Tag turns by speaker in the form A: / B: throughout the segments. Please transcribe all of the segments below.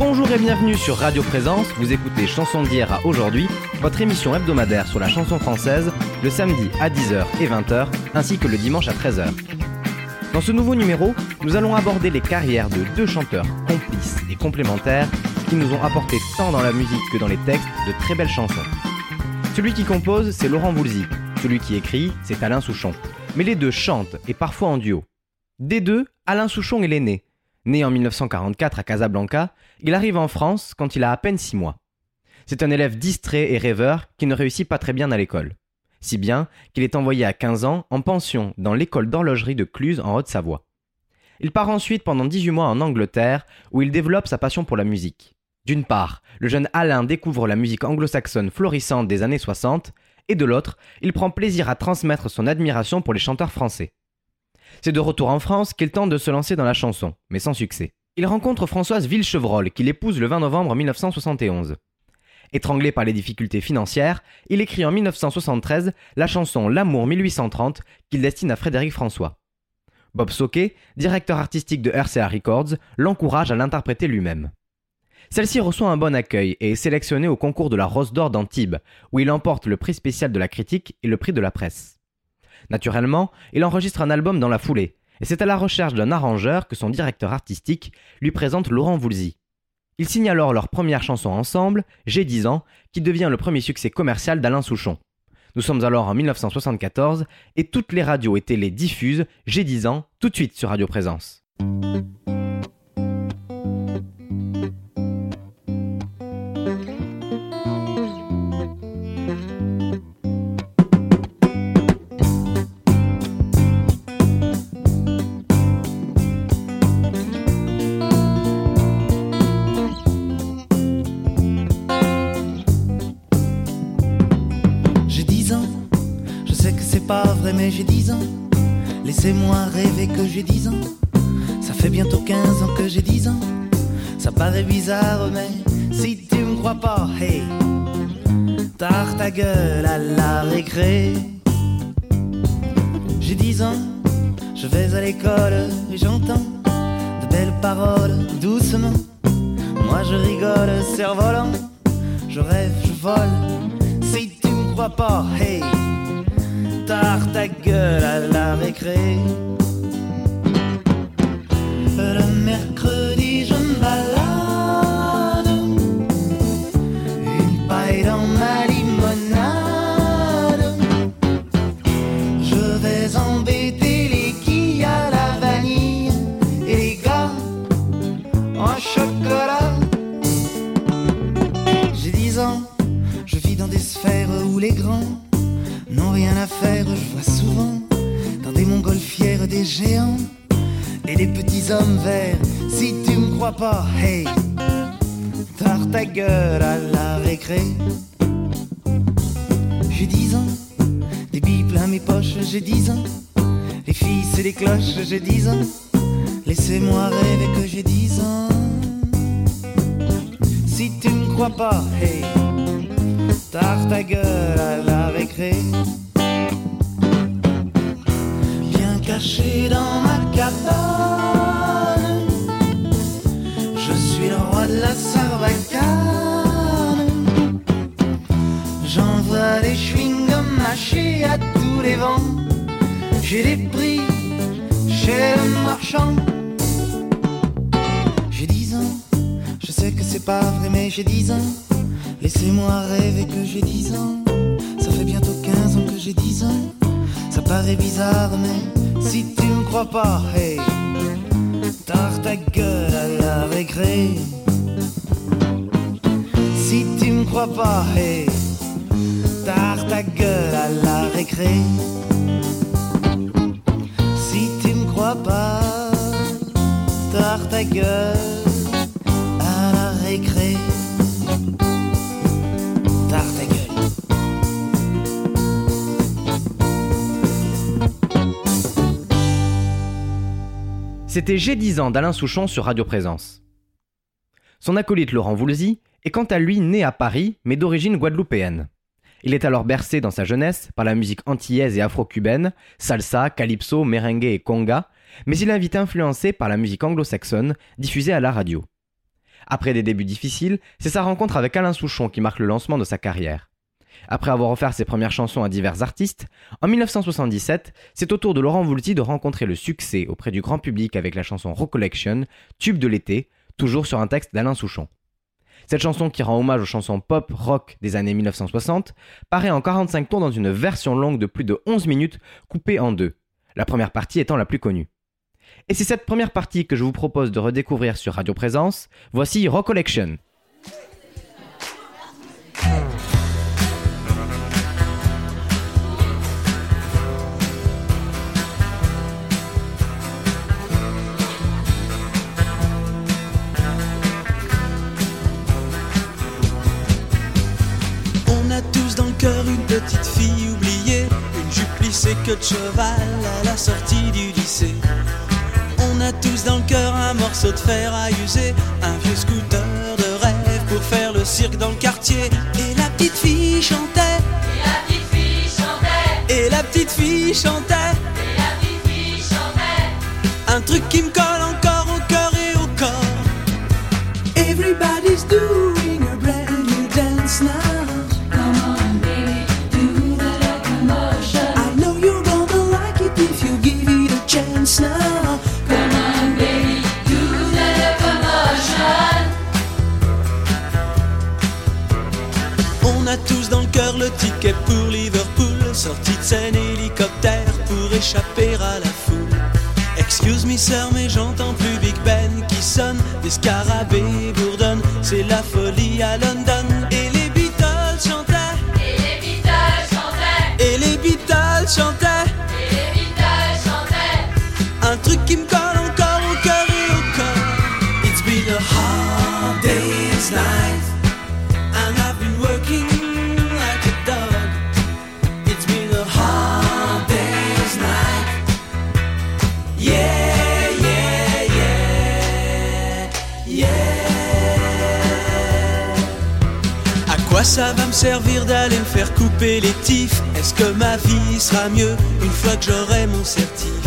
A: Bonjour et bienvenue sur Radio Présence, vous écoutez Chanson d'hier à aujourd'hui, votre émission hebdomadaire sur la chanson française, le samedi à 10h et 20h, ainsi que le dimanche à 13h. Dans ce nouveau numéro, nous allons aborder les carrières de deux chanteurs complices et complémentaires qui nous ont apporté tant dans la musique que dans les textes de très belles chansons. Celui qui compose, c'est Laurent Voulzy. Celui qui écrit, c'est Alain Souchon. Mais les deux chantent, et parfois en duo. Des deux, Alain Souchon est l'aîné. Né en 1944 à Casablanca, il arrive en France quand il a à peine 6 mois. C'est un élève distrait et rêveur qui ne réussit pas très bien à l'école. Si bien qu'il est envoyé à 15 ans en pension dans l'école d'horlogerie de Cluse en Haute-Savoie. Il part ensuite pendant 18 mois en Angleterre où il développe sa passion pour la musique. D'une part, le jeune Alain découvre la musique anglo-saxonne florissante des années 60, et de l'autre, il prend plaisir à transmettre son admiration pour les chanteurs français. C'est de retour en France qu'il tente de se lancer dans la chanson, mais sans succès. Il rencontre Françoise Villechevrolle, qu'il épouse le 20 novembre 1971. Étranglé par les difficultés financières, il écrit en 1973 la chanson L'amour 1830 qu'il destine à Frédéric François. Bob Soquet, directeur artistique de RCA Records, l'encourage à l'interpréter lui-même. Celle-ci reçoit un bon accueil et est sélectionnée au concours de la Rose d'Or d'Antibes, où il emporte le prix spécial de la critique et le prix de la presse. Naturellement, il enregistre un album dans la foulée, et c'est à la recherche d'un arrangeur que son directeur artistique lui présente Laurent Voulzy. Ils signent alors leur première chanson ensemble, J'ai 10 ans, qui devient le premier succès commercial d'Alain Souchon. Nous sommes alors en 1974 et toutes les radios et télé diffusent J'ai 10 ans tout de suite sur Radio Présence.
B: J'ai 10 ans. Laissez-moi rêver que j'ai 10 ans. Ça fait bientôt 15 ans que j'ai 10 ans. Ça paraît bizarre, mais si tu me crois pas, hey, tard ta gueule à la récré. J'ai 10 ans, je vais à l'école et j'entends de belles paroles doucement. Moi je rigole, cerf-volant, je rêve, je vole. Si tu me crois pas, hey, ta gueule à la récré. Le mercredi, Si tu me crois pas, hey, tard ta gueule à la récré. J'ai 10 ans, des billes plein mes poches, j'ai 10 ans. Les filles, c'est des cloches, j'ai 10 ans. Laissez-moi rêver que j'ai 10 ans. Si tu me crois pas, hey, tard ta gueule à la récré. Bien caché dans ma cabane, suis le roi de la sarbacane. J'envoie des chewing-gums mâchés à tous les vents. J'ai des prix chez le marchand. J'ai 10 ans, je sais que c'est pas vrai, mais j'ai 10 ans. Laissez-moi rêver que j'ai 10 ans. Ça fait bientôt 15 ans que j'ai 10 ans. Ça paraît bizarre, mais si tu me crois pas, hey, tard ta gueule Si tu me crois pas, hey, tard ta gueule à la récré. Si tu me crois pas, tard ta gueule à la récré. Gueule.
A: C'était J'ai 10 ans d'Alain Souchon sur Radio Présence. Son acolyte Laurent Voulzy est quant à lui né à Paris, mais d'origine guadeloupéenne. Il est alors bercé dans sa jeunesse par la musique antillaise et afro-cubaine, salsa, calypso, merengue et conga, mais il est vite influencé par la musique anglo-saxonne diffusée à la radio. Après des débuts difficiles, c'est sa rencontre avec Alain Souchon qui marque le lancement de sa carrière. Après avoir offert ses premières chansons à divers artistes, en 1977, c'est au tour de Laurent Voulzy de rencontrer le succès auprès du grand public avec la chanson Recollection, tube de l'été, toujours sur un texte d'Alain Souchon. Cette chanson qui rend hommage aux chansons pop rock des années 1960 paraît en 45 tours dans une version longue de plus de 11 minutes coupée en deux, la première partie étant la plus connue. Et c'est cette première partie que je vous propose de redécouvrir sur Radio Présence. Voici Recollection.
C: Petite fille oubliée, une jupe plissée que de cheval à la sortie du lycée. On a tous dans le cœur un morceau de fer à user, un vieux scooter de rêve pour faire le cirque dans le quartier. Et la petite fille chantait.
D: Et la petite fille chantait.
C: Et la petite fille chantait.
D: Et la petite fille chantait.
C: Un truc qui me colle encore ticket pour Liverpool, sortie de scène hélicoptère pour échapper à la foule. Excuse me sœur mais j'entends plus Big Ben qui sonne, des scarabées bourdonnent, c'est la folie à London. Servir d'aller me faire couper les tifs Est-ce que ma vie sera mieux une fois que j'aurai mon certif?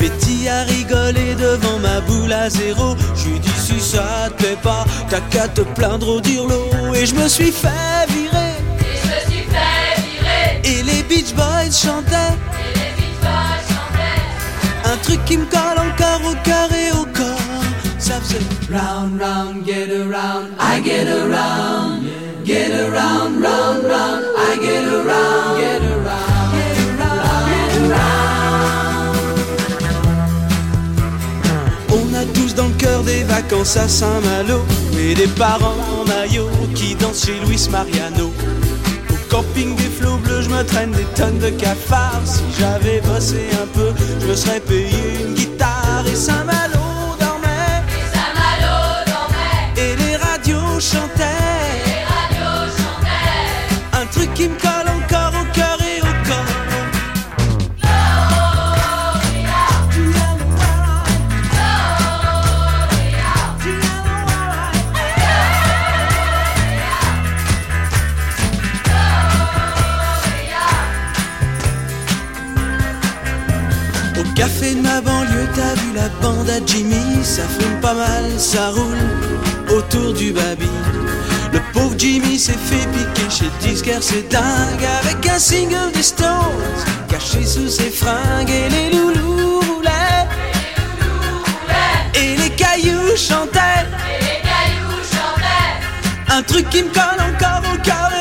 C: Betty a rigolé devant ma boule à zéro. Je lui dis si ça te plaît pas, t'as qu'à te plaindre au dirlo. Et je me suis fait virer.
D: Et je me suis fait virer.
C: Et les Beach Boys chantaient.
D: Et les Beatles chantaient.
C: Un truc qui me colle encore au cœur et au corps. Ça faisait round, round, get around, I get around. Get around, round, round, I get around. Get around, get around, get around. On a tous dans le cœur des vacances à Saint-Malo et des parents en maillot qui dansent chez Luis Mariano. Au camping des flots bleus, je me traîne des tonnes de cafards. Si j'avais bossé un peu, je me serais payé une guitare et Saint-Malo la bande à Jimmy Ça fume pas mal, ça roule autour du baby Le pauvre Jimmy s'est fait piquer chez disquaire, c'est dingue Avec un single des Stones Caché sous ses fringues Et les loulous roulaient Et les cailloux chantaient
D: Et les cailloux chantaient.
C: Un truc qui me colle encore au cœur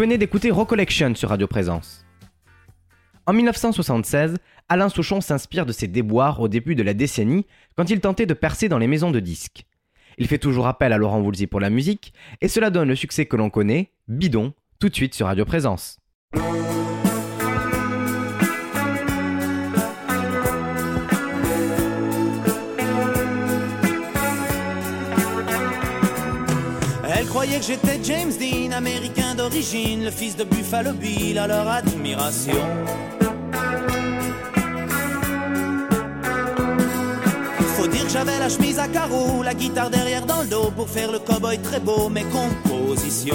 A: venez d'écouter Recollection sur Radio Présence. En 1976, Alain Souchon s'inspire de ses déboires au début de la décennie quand il tentait de percer dans les maisons de disques. Il fait toujours appel à Laurent Voulzy pour la musique et cela donne le succès que l'on connaît, Bidon, tout de suite sur Radio Présence.
B: Croyait que j'étais James Dean, américain d'origine, le fils de Buffalo Bill, à leur admiration. Faut dire que j'avais la chemise à carreaux, la guitare derrière dans le dos pour faire le cowboy très beau, mes compositions.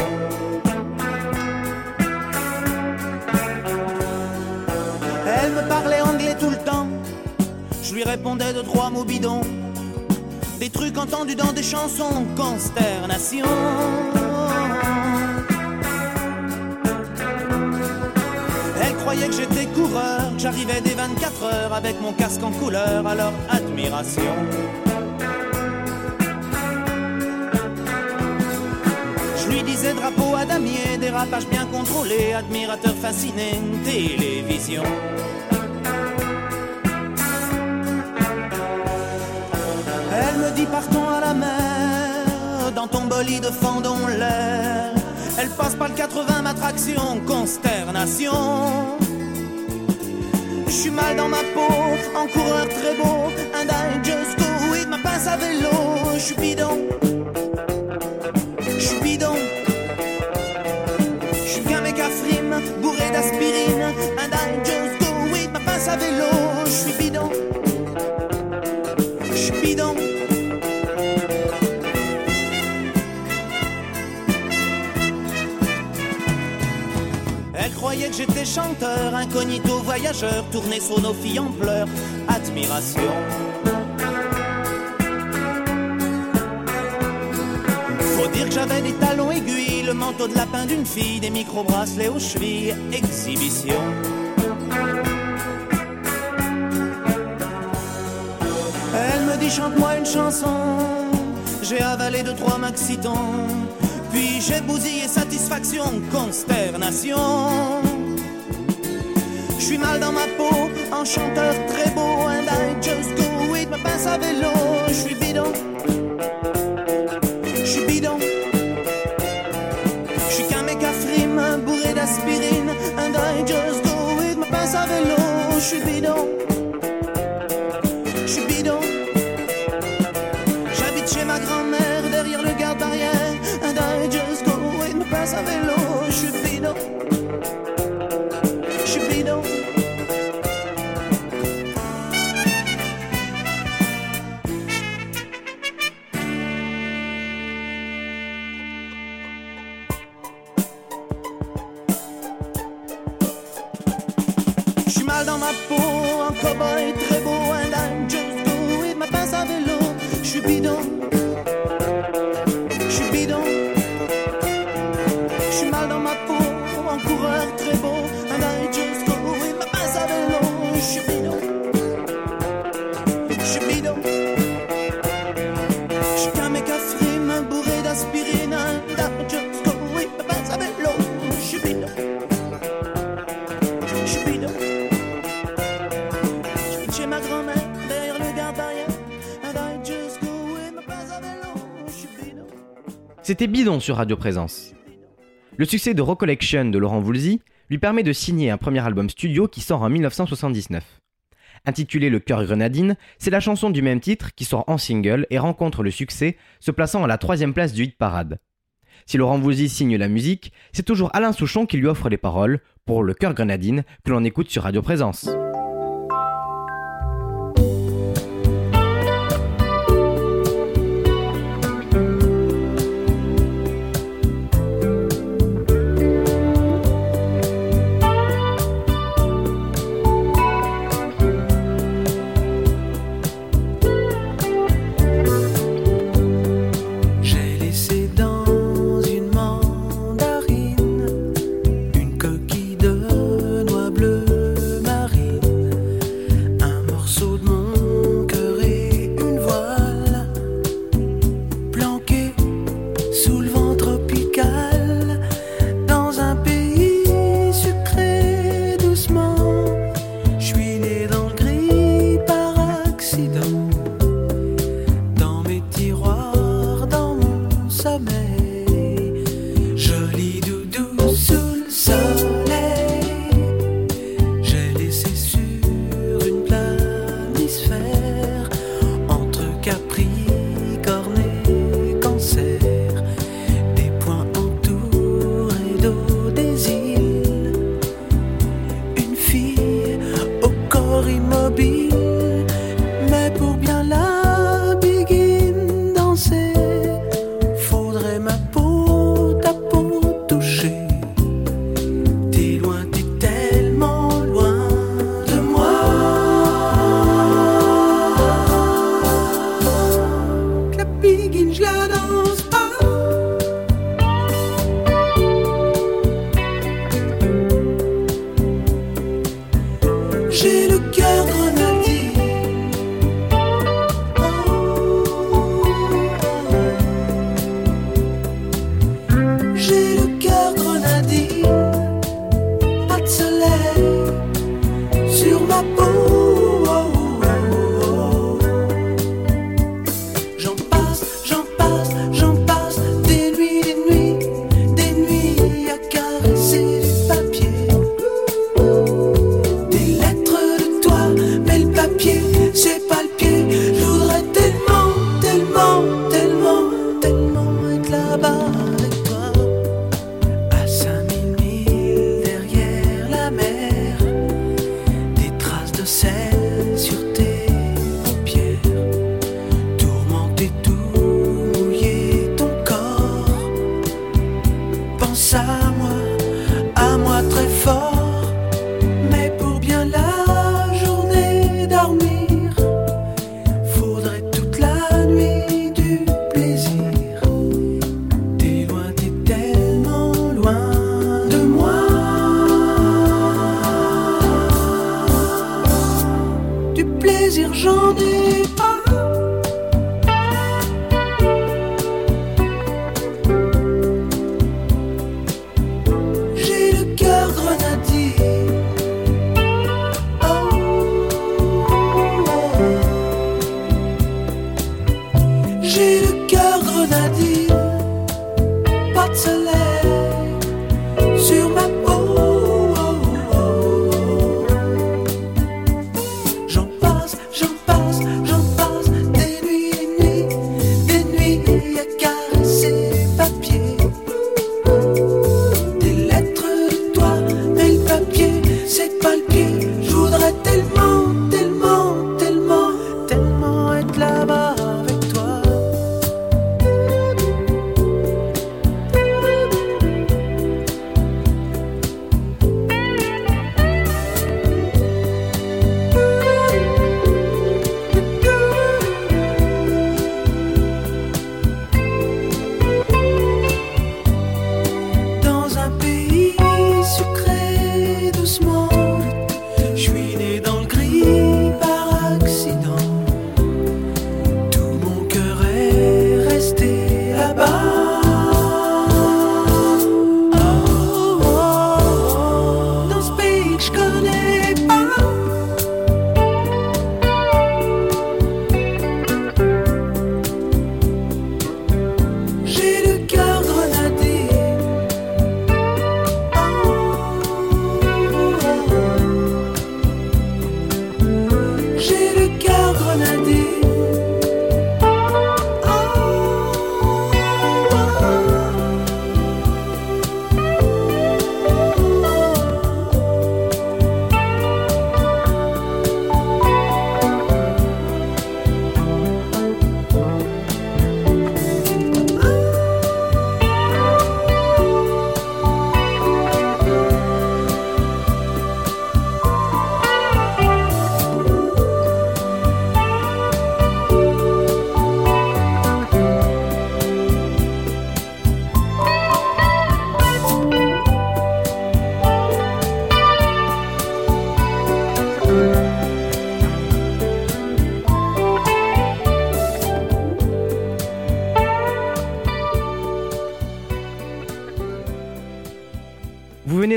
B: Elle me parlait anglais tout le temps, je lui répondais de trois mots bidons. Des trucs entendus dans des chansons, consternation. Elle croyait que j'étais coureur, j'arrivais des 24 heures avec mon casque en couleur, leur admiration. Je lui disais drapeau à damier, dérapage bien contrôlé, admirateur fasciné, télévision. Dit partons à la mer, dans ton bolide fendons l'air. Elle passe par le 80 ma traction, consternation. Je suis mal dans ma peau, en coureur très beau, I just go with ma pince à vélo. Je suis bidon, je suis bidon. Je suis qu'un mec à frime, bourré d'aspirine, I just go with ma pince à vélo. Je suis bidon, je suis bidon. Que j'étais chanteur, incognito voyageur, tourné sur nos filles en pleurs, admiration. Faut dire que j'avais des talons aiguilles, le manteau de lapin d'une fille, des micro-bracelets aux chevilles, exhibition. Elle me dit chante-moi une chanson, j'ai avalé deux trois maxitons, puis j'ai bousillé satisfaction, consternation. Je suis mal dans ma peau, en chanteur très beau, and I just go with ma pince à vélo. Je suis bidon, je suis bidon. Je suis qu'un mec à frime, bourré d'aspirine, and I just go with ma pince à vélo. Je suis bidon, je suis bidon. J'habite chez ma grand-mère derrière le garde-barrière, and I just go with ma pince à vélo.
A: C'était Bidon sur Radio Présence. Le succès de Recollection de Laurent Voulzy lui permet de signer un premier album studio qui sort en 1979. Intitulé Le cœur grenadine, c'est la chanson du même titre qui sort en single et rencontre le succès, se plaçant à la troisième place du hit parade. Si Laurent Voulzy signe la musique, c'est toujours Alain Souchon qui lui offre les paroles pour Le cœur grenadine que l'on écoute sur Radio Présence. love.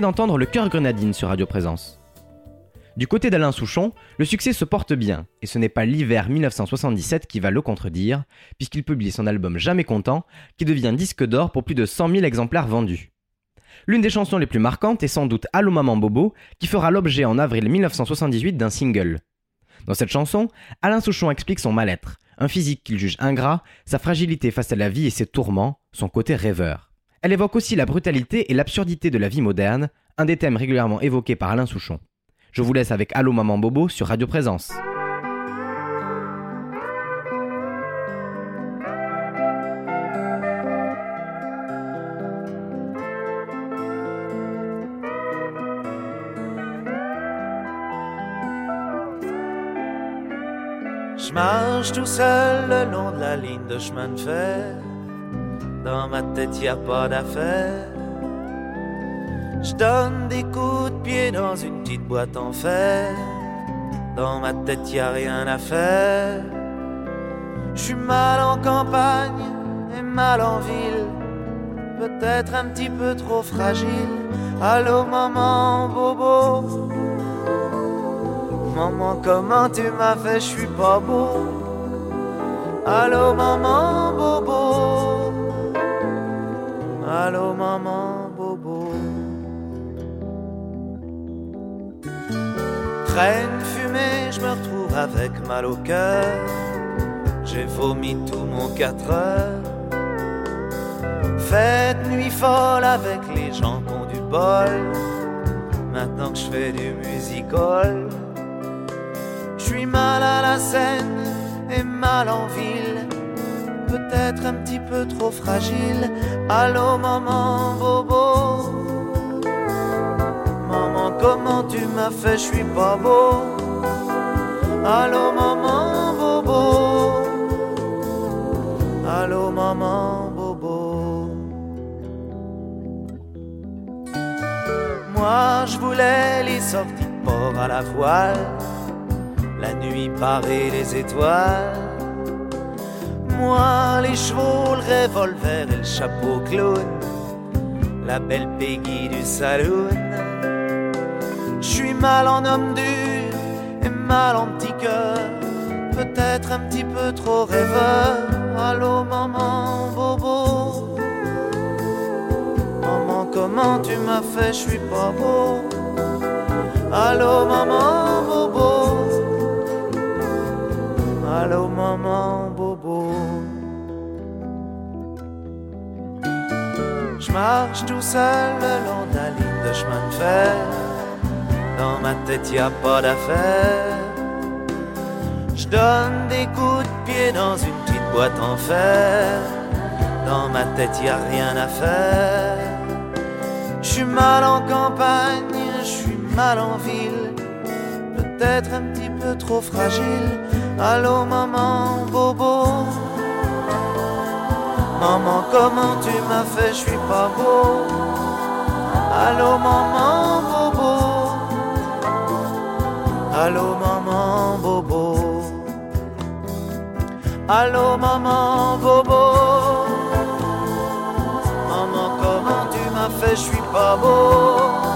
A: D'entendre Le Cœur Grenadine sur Radio Présence. Du côté d'Alain Souchon, le succès se porte bien, et ce n'est pas l'hiver 1977 qui va le contredire, puisqu'il publie son album Jamais Content, qui devient disque d'or pour plus de 100 000 exemplaires vendus. L'une des chansons les plus marquantes est sans doute Allô Maman Bobo, qui fera l'objet en avril 1978 d'un single. Dans cette chanson, Alain Souchon explique son mal-être, un physique qu'il juge ingrat, sa fragilité face à la vie et ses tourments, son côté rêveur. Elle évoque aussi la brutalité et l'absurdité de la vie moderne, un des thèmes régulièrement évoqués par Alain Souchon. Je vous laisse avec Allô Maman Bobo sur Radio Présence.
B: Dans ma tête, y a pas d'affaire. Je donne des coups de pied dans une petite boîte en fer. Dans ma tête, y a rien à faire. Je suis mal en campagne et mal en ville. Peut-être un petit peu trop fragile. Allô, maman, bobo. Maman, comment tu m'as fait, je suis pas beau. Allô, maman, bobo. Allô, maman, bobo. Traîne fumée, je me retrouve avec mal au cœur. J'ai vomi tout mon 4 heures. Fête nuit folle avec les gens qui ont du bol. Maintenant que je fais du musical. Je suis mal à la scène et mal en ville. Peut-être un petit peu trop fragile. Allô, maman, bobo. comment tu m'as fait, je suis pas beau. Allô maman bobo. Allô maman bobo. Moi je voulais les sorties de port à la voile, la nuit parée les étoiles. Moi les chevaux, le revolver et le chapeau clown, la belle Peggy du saloon. Je suis mal en homme dur et mal en petit cœur, peut-être un petit peu trop rêveur. Allô maman bobo. Maman, comment tu m'as fait, je suis pas beau. Allô maman bobo. Allô maman Je marche tout seul le long de la ligne de chemin de fer. Dans ma tête y a pas d'affaire. Je donne des coups de pied dans une petite boîte en fer. Dans ma tête y a rien à faire. Je suis mal en campagne, je suis mal en ville. Peut-être un petit peu trop fragile. Allô maman bobo. Maman comment tu m'as fait, je suis pas beau. Allô maman bobo. Allô maman bobo. Allô maman bobo. Maman comment tu m'as fait, je suis pas beau.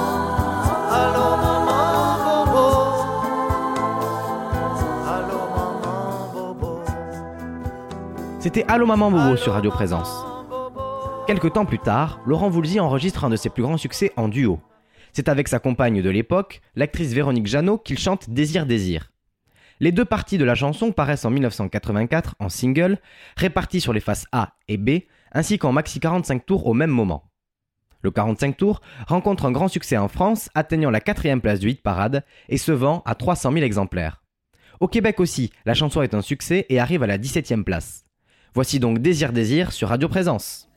A: C'était Allô Maman Bobo sur Radio Présence. Quelque temps plus tard, Laurent Voulzy enregistre un de ses plus grands succès en duo. C'est avec sa compagne de l'époque, l'actrice Véronique Jeannot, qu'il chante Désir Désir. Les deux parties de la chanson paraissent en 1984 en single, réparties sur les faces A et B, ainsi qu'en maxi 45 tours au même moment. Le 45 tours rencontre un grand succès en France, atteignant la quatrième place du hit parade et se vend à 300 000 exemplaires. Au Québec aussi, la chanson est un succès et arrive à la 17e place. Voici donc Désir Désir sur Radio Présence.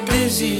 C: Premier,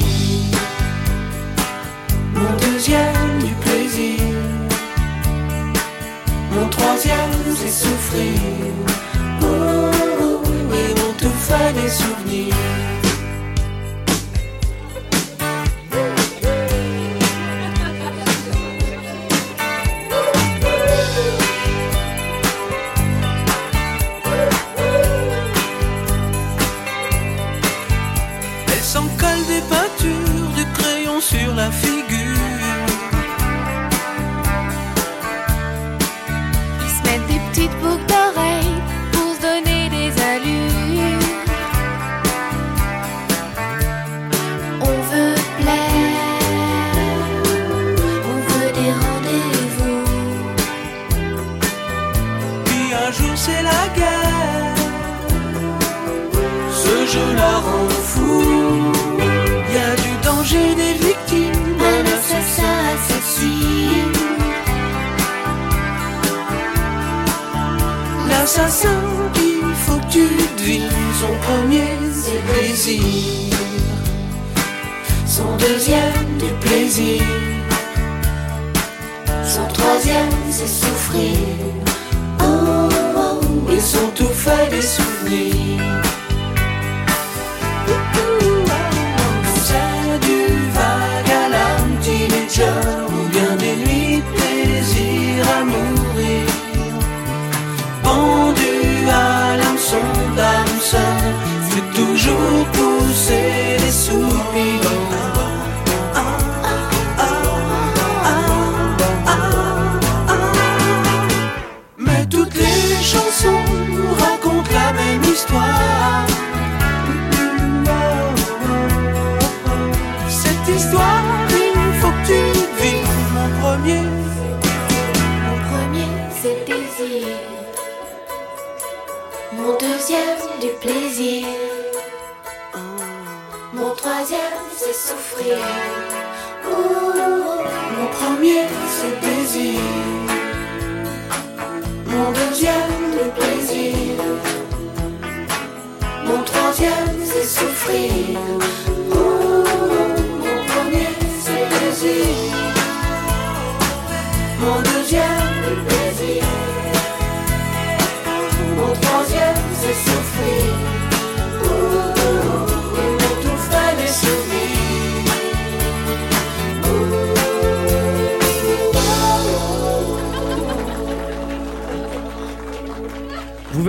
E: the
B: end.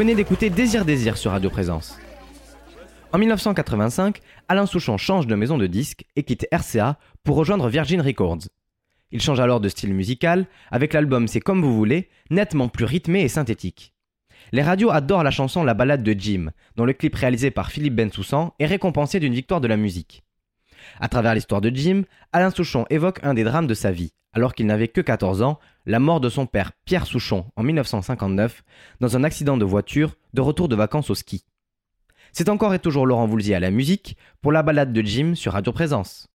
B: venez d'écouter Désir Désir sur Radio Présence. En 1985, Alain Souchon change de maison de disques et quitte RCA pour rejoindre Virgin Records. Il change alors de style musical avec l'album C'est comme vous voulez, nettement plus rythmé et synthétique. Les radios adorent la chanson La balade de Jim, dont le clip réalisé par Philippe Bensoussan est récompensé d'une victoire de la musique. À travers l'histoire de Jim, Alain Souchon évoque un des drames de sa vie, alors qu'il n'avait que 14 ans la mort de son père Pierre Souchon en 1959 dans un accident de voiture de retour de vacances au ski. C'est encore et toujours Laurent Voulzy à la musique pour la balade de Jim sur Radio Présence.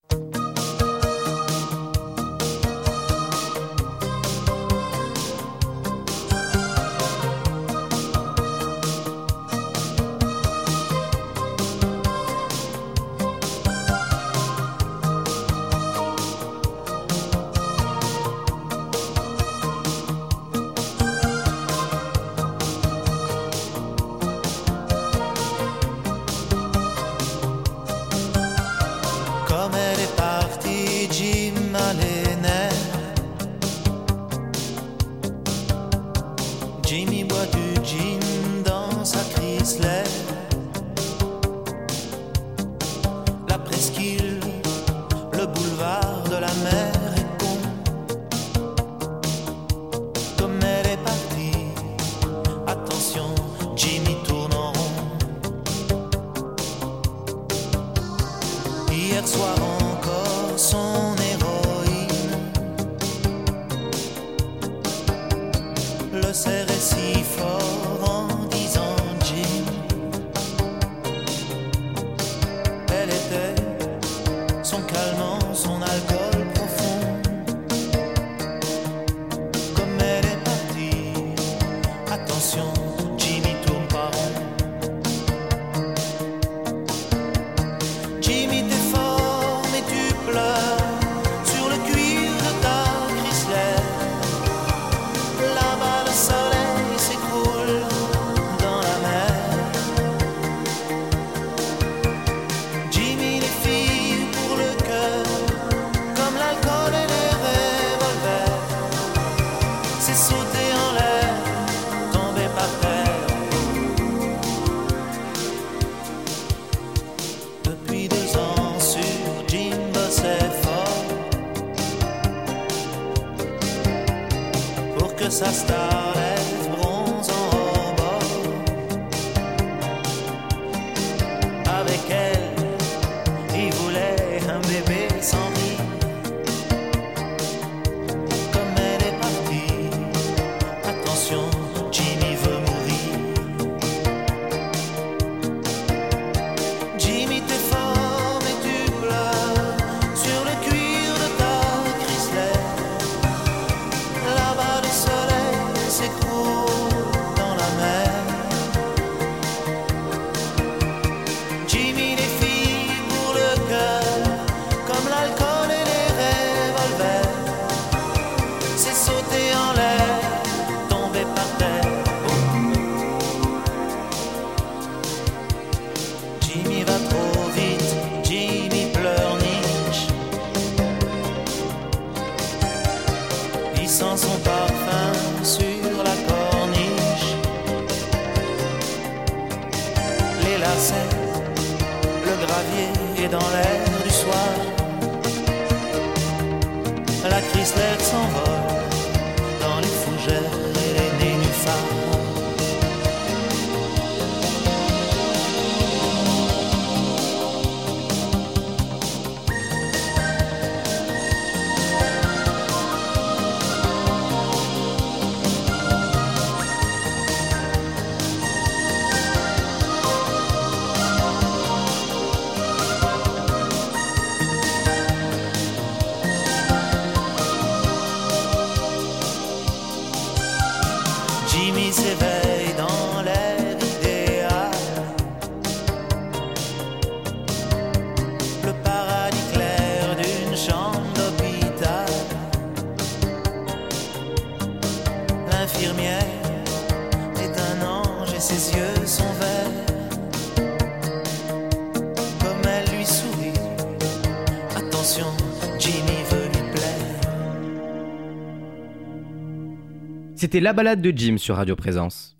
A: C'était la balade de Jim sur Radio Présence.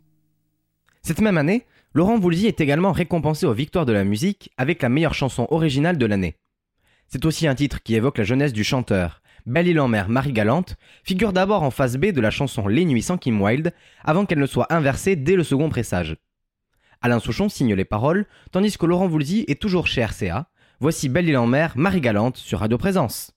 A: Cette même année, Laurent Voulzy est également récompensé aux Victoires de la musique avec la meilleure chanson originale de l'année. C'est aussi un titre qui évoque la jeunesse du chanteur. Belle île en mer, Marie Galante figure d'abord en face B de la chanson Les Nuits sans Kim Wilde avant qu'elle ne soit inversée dès le second pressage. Alain Souchon signe les paroles, tandis que Laurent Voulzy est toujours chez RCA. Voici Belle île en mer, Marie Galante sur Radio Présence.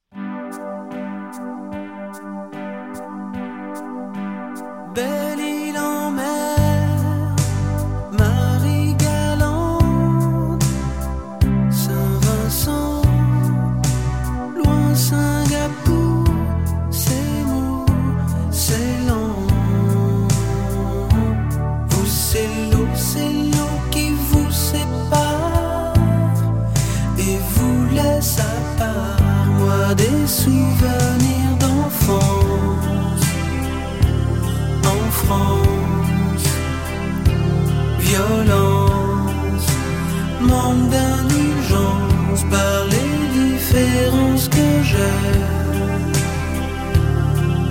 C: Souvenirs d'enfance en France. Violence, manque d'indulgence par les différences que j'ai.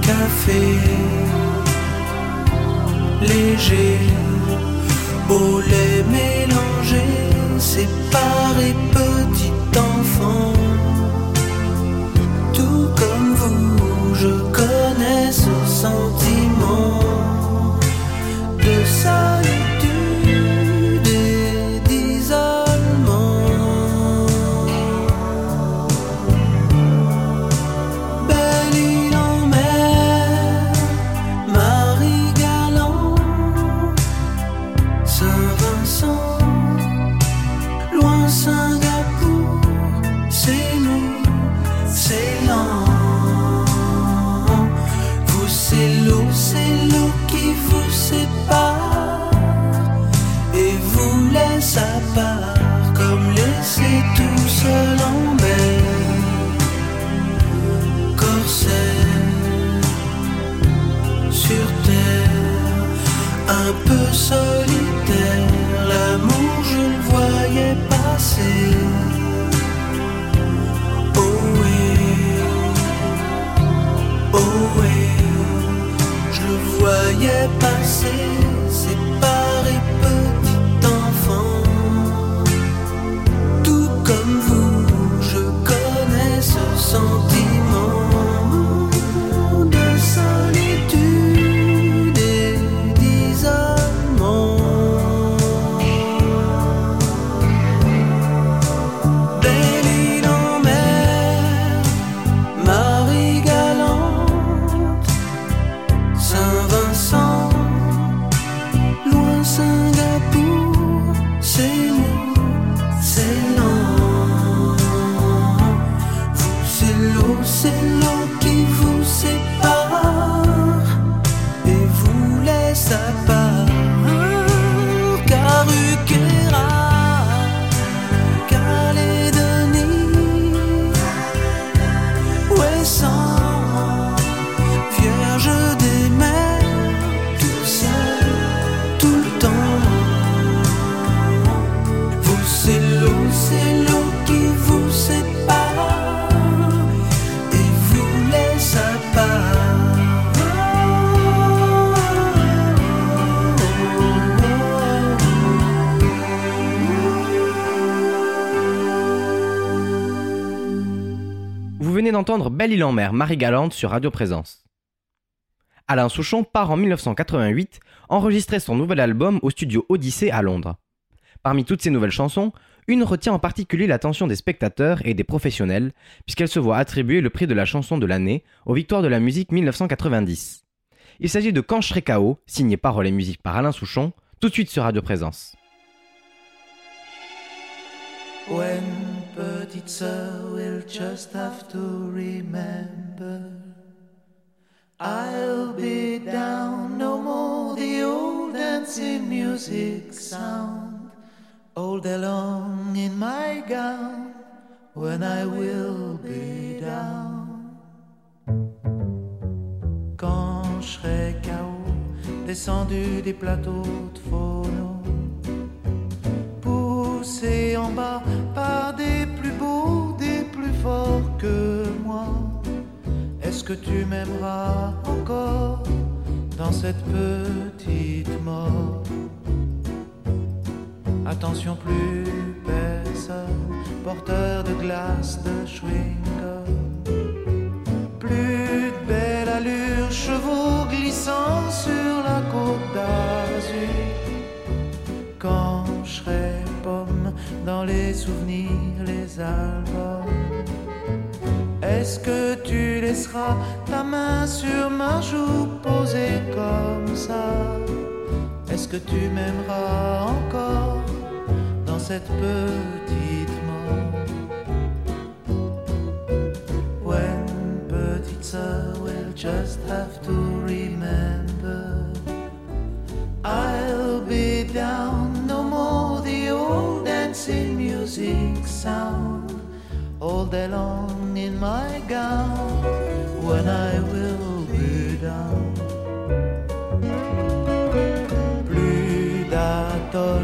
C: Café, léger, au lait mélangé, séparé petit enfant. De
A: d'entendre Belle Île en mer, Marie Galante sur Radio Présence. Alain Souchon part en 1988 enregistrer son nouvel album au studio Odyssée à Londres. Parmi toutes ces nouvelles chansons, une retient en particulier l'attention des spectateurs et des professionnels, puisqu'elle se voit attribuer le prix de la chanson de l'année aux Victoires de la musique 1990. Il s'agit de Quand je signé paroles et musique par Alain Souchon, tout de suite sur Radio Présence.
B: When petite sœur will just have to remember I'll be down no more the old dancing music sound. All day long in my gown when I will be down. Quand je serai KO descendu des plateaux de phono poussé en bas par des plus beaux, des plus forts que moi. Est-ce que tu m'aimeras encore dans cette petite mort? Attention, plus personne, porteur de glace, de chewing-gum. Plus de belle allure, chevaux glissant sur la côte d'Azur quand je serai dans les souvenirs, les albums. Est-ce que tu laisseras ta main sur ma joue posée comme ça? Est-ce que tu m'aimeras encore dans cette petite mort When petite sœur just have to remember. I'll be down, dancing music sound. All day long in my gown, when I will be down. Plus d'atoll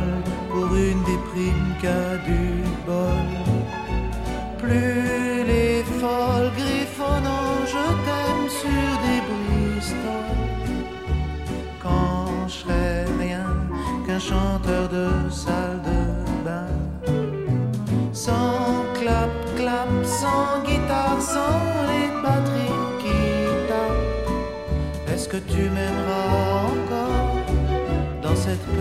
B: tu m'aimeras encore dans cette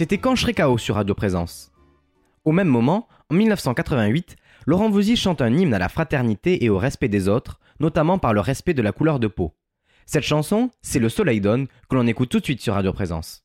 A: C'était Quand KO sur Radio Présence? Au même moment, en 1988, Laurent Voulzy chante un hymne à la fraternité et au respect des autres, notamment par le respect de la couleur de peau. Cette chanson, c'est Le Soleil donne, que l'on écoute tout de suite sur Radio Présence.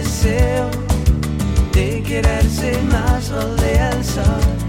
C: deseo de
F: quererse más o de
C: alzar.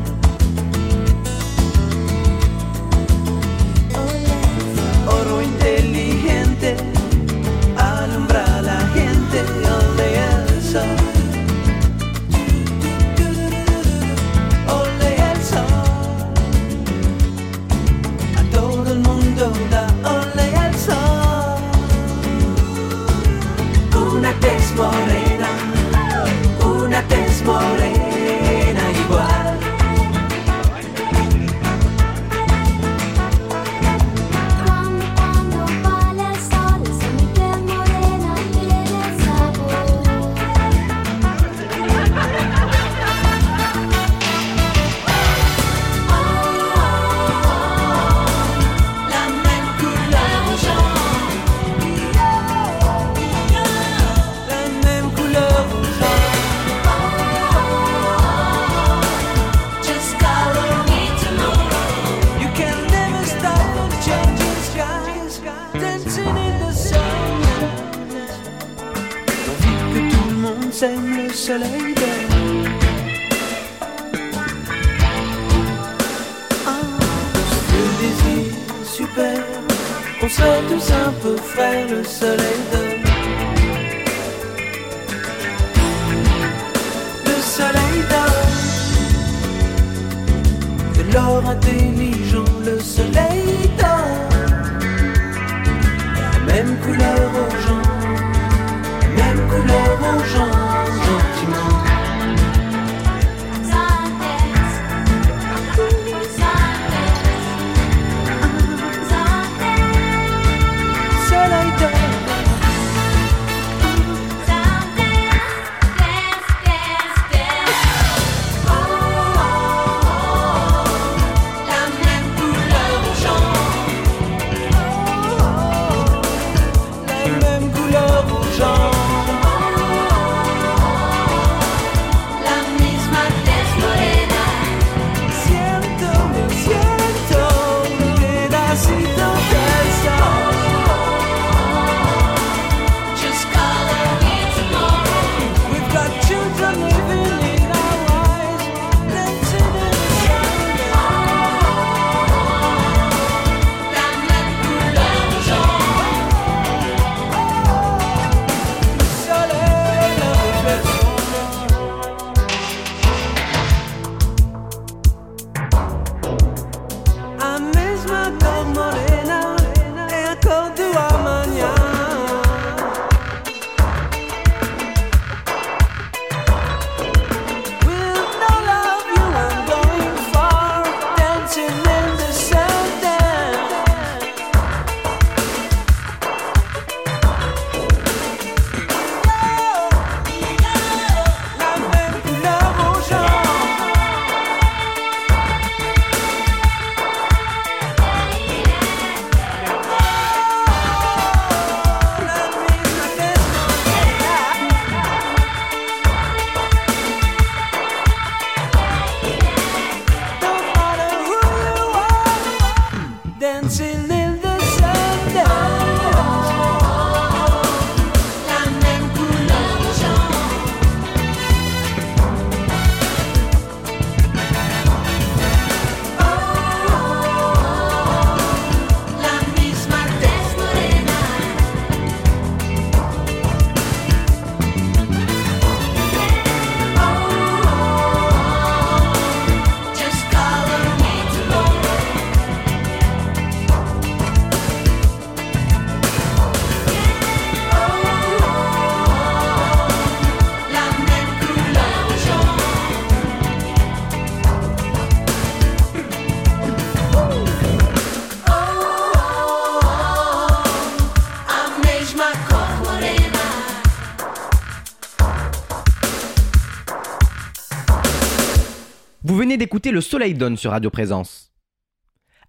C: D'écouter Le Soleil donne sur Radio Présence.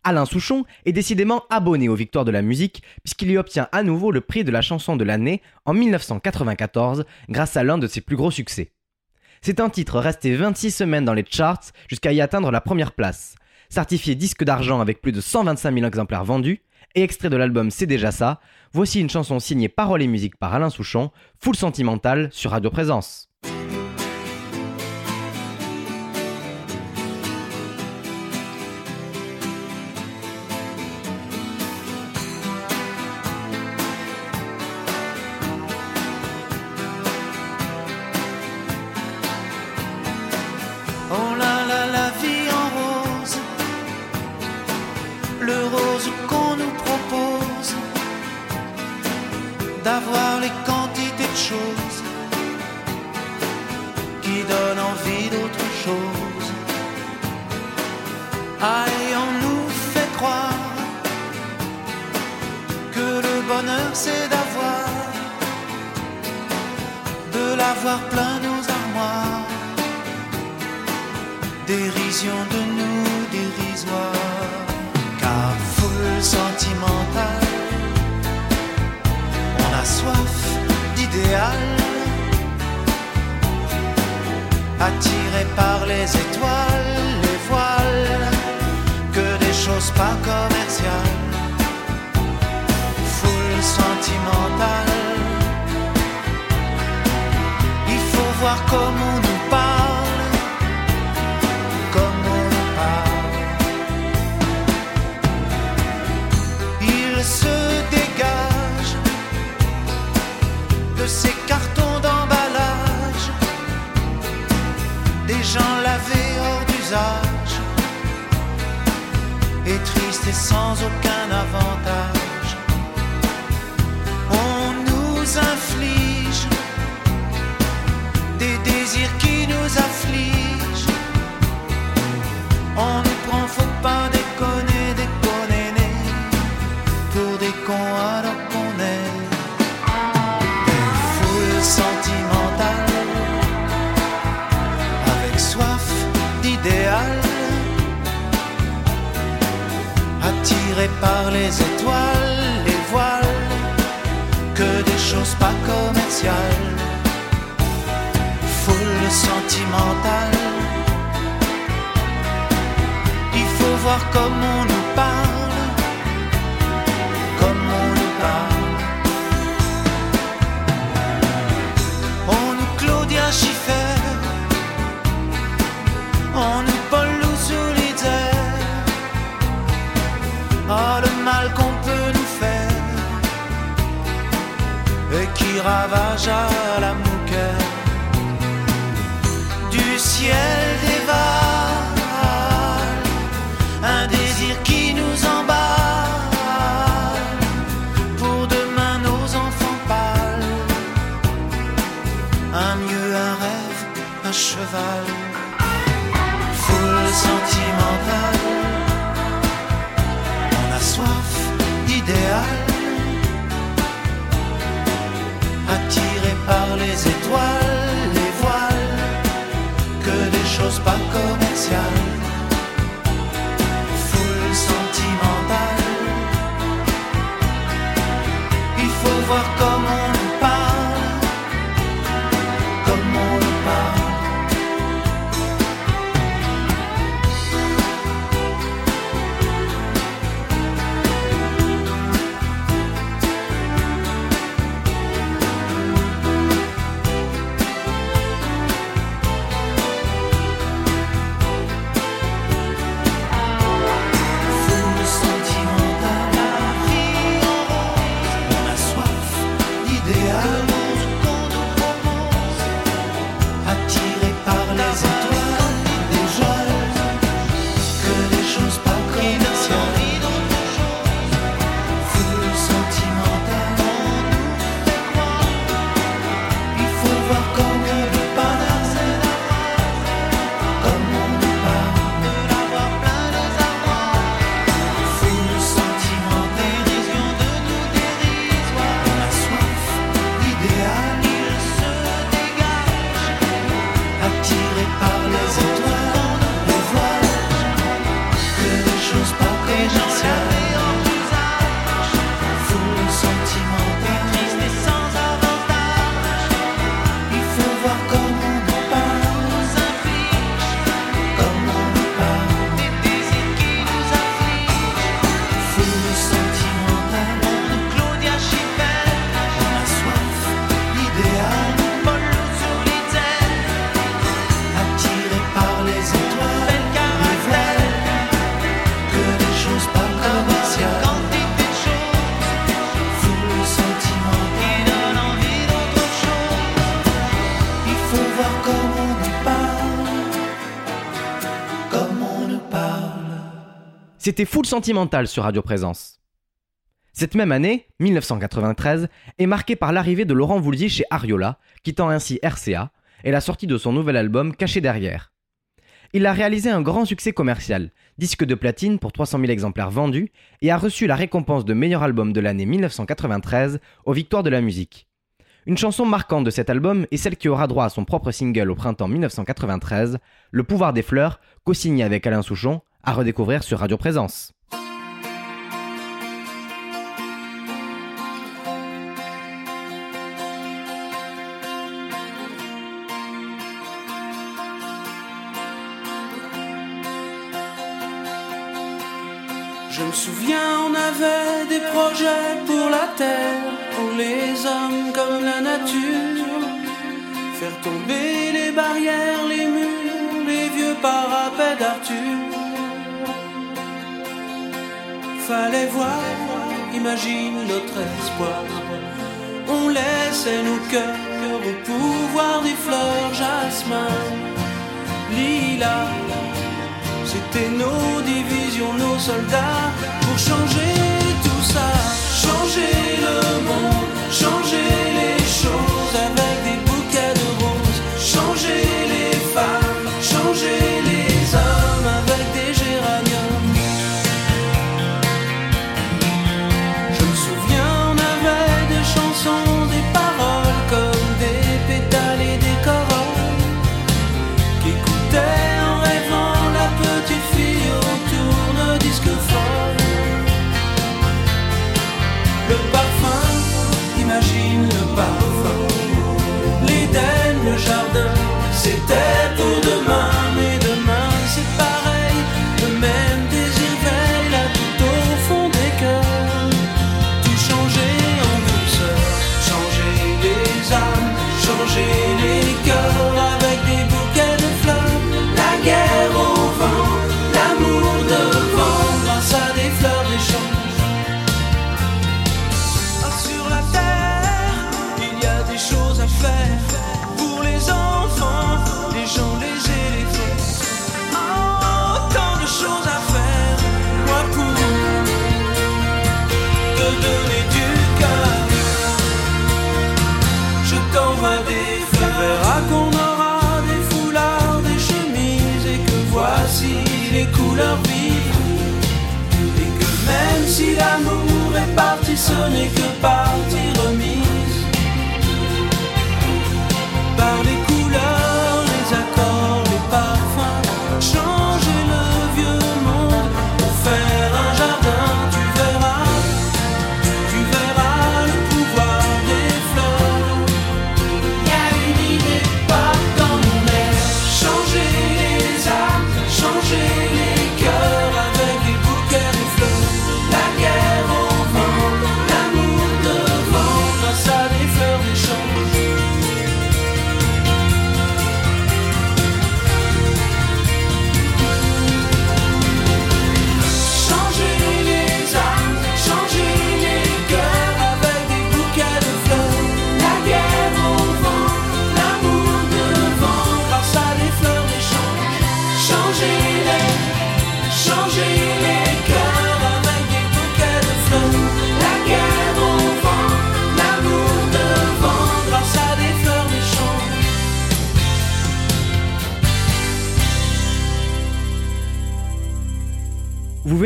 C: Alain Souchon est décidément abonné aux victoires de la musique puisqu'il y obtient à nouveau le prix de la chanson de l'année en 1994 grâce à l'un de ses plus gros succès. C'est un titre resté 26 semaines dans les charts jusqu'à y atteindre la première place, certifié disque d'argent avec plus de 125 000 exemplaires vendus et extrait de l'album C'est déjà ça, voici une chanson signée paroles et musique par Alain Souchon, full sentimentale sur Radio Présence.
B: D'avoir les quantités de choses qui donnent envie d'autre chose. Aïe, on nous fait croire que le bonheur c'est d'avoir, de l'avoir plein nos armoires dérision de nous dérisoire, car foule sentimentale, attiré par les étoiles, les voiles, que des choses pas commerciales, foule sentimentale, il faut voir comme hors d'usage, et tristes et sans aucun avantage. On nous inflige des désirs qui nous affligent. Les étoiles, les voiles, que des choses pas commerciales foule sentimentale. Il faut voir comme on nous parle, ravage à la mouquette du ciel
A: C'était Full Sentimental sur Radio Présence. Cette même année, 1993, est marquée par l'arrivée de Laurent Voulzy chez Ariola, quittant ainsi RCA, et la sortie de son nouvel album Caché derrière. Il a réalisé un grand succès commercial, disque de platine pour 300 000 exemplaires vendus, et a reçu la récompense de meilleur album de l'année 1993 aux Victoires de la musique. Une chanson marquante de cet album est celle qui aura droit à son propre single au printemps 1993, Le pouvoir des fleurs, co-signé avec Alain Souchon, à redécouvrir sur Radio Présence.
C: Je me souviens, on avait des projets pour la terre, pour les hommes comme la nature. Faire tomber les barrières, les murs, les vieux parapets d'Arthur. Fallait voir, imagine notre espoir. On laissait nos cœurs au pouvoir des fleurs, jasmin, lilas. C'était nos divisions, nos soldats pour changer tout ça, changer le monde, changer si l'amour est parti, ce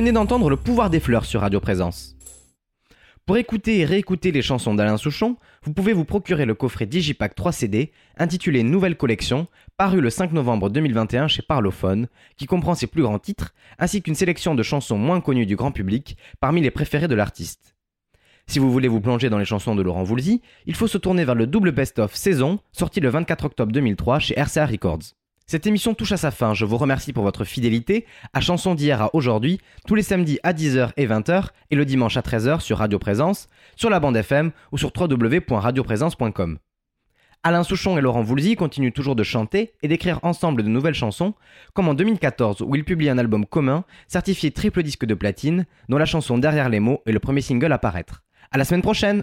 A: venez d'entendre Le pouvoir des fleurs sur Radio Présence. Pour écouter et réécouter les chansons d'Alain Souchon, vous pouvez vous procurer le coffret Digipack 3 CD intitulé Nouvelle collection, paru le 5 novembre 2021 chez Parlophone, qui comprend ses plus grands titres, ainsi qu'une sélection de chansons moins connues du grand public parmi les préférés de l'artiste. Si vous voulez vous plonger dans les chansons de Laurent Voulzy, il faut se tourner vers le double best-of saison, sorti le 24 octobre 2003 chez RCA Records. Cette émission touche à sa fin, je vous remercie pour votre fidélité à Chansons d'hier à aujourd'hui, tous les samedis à 10h et 20h et le dimanche à 13h sur Radio Présence, sur la bande FM ou sur www.radioprésence.com. Alain Souchon et Laurent Voulzy continuent toujours de chanter et d'écrire ensemble de nouvelles chansons, comme en 2014 où ils publient un album commun certifié triple disque de platine, dont la chanson Derrière les mots est le premier single à paraître. À la semaine prochaine!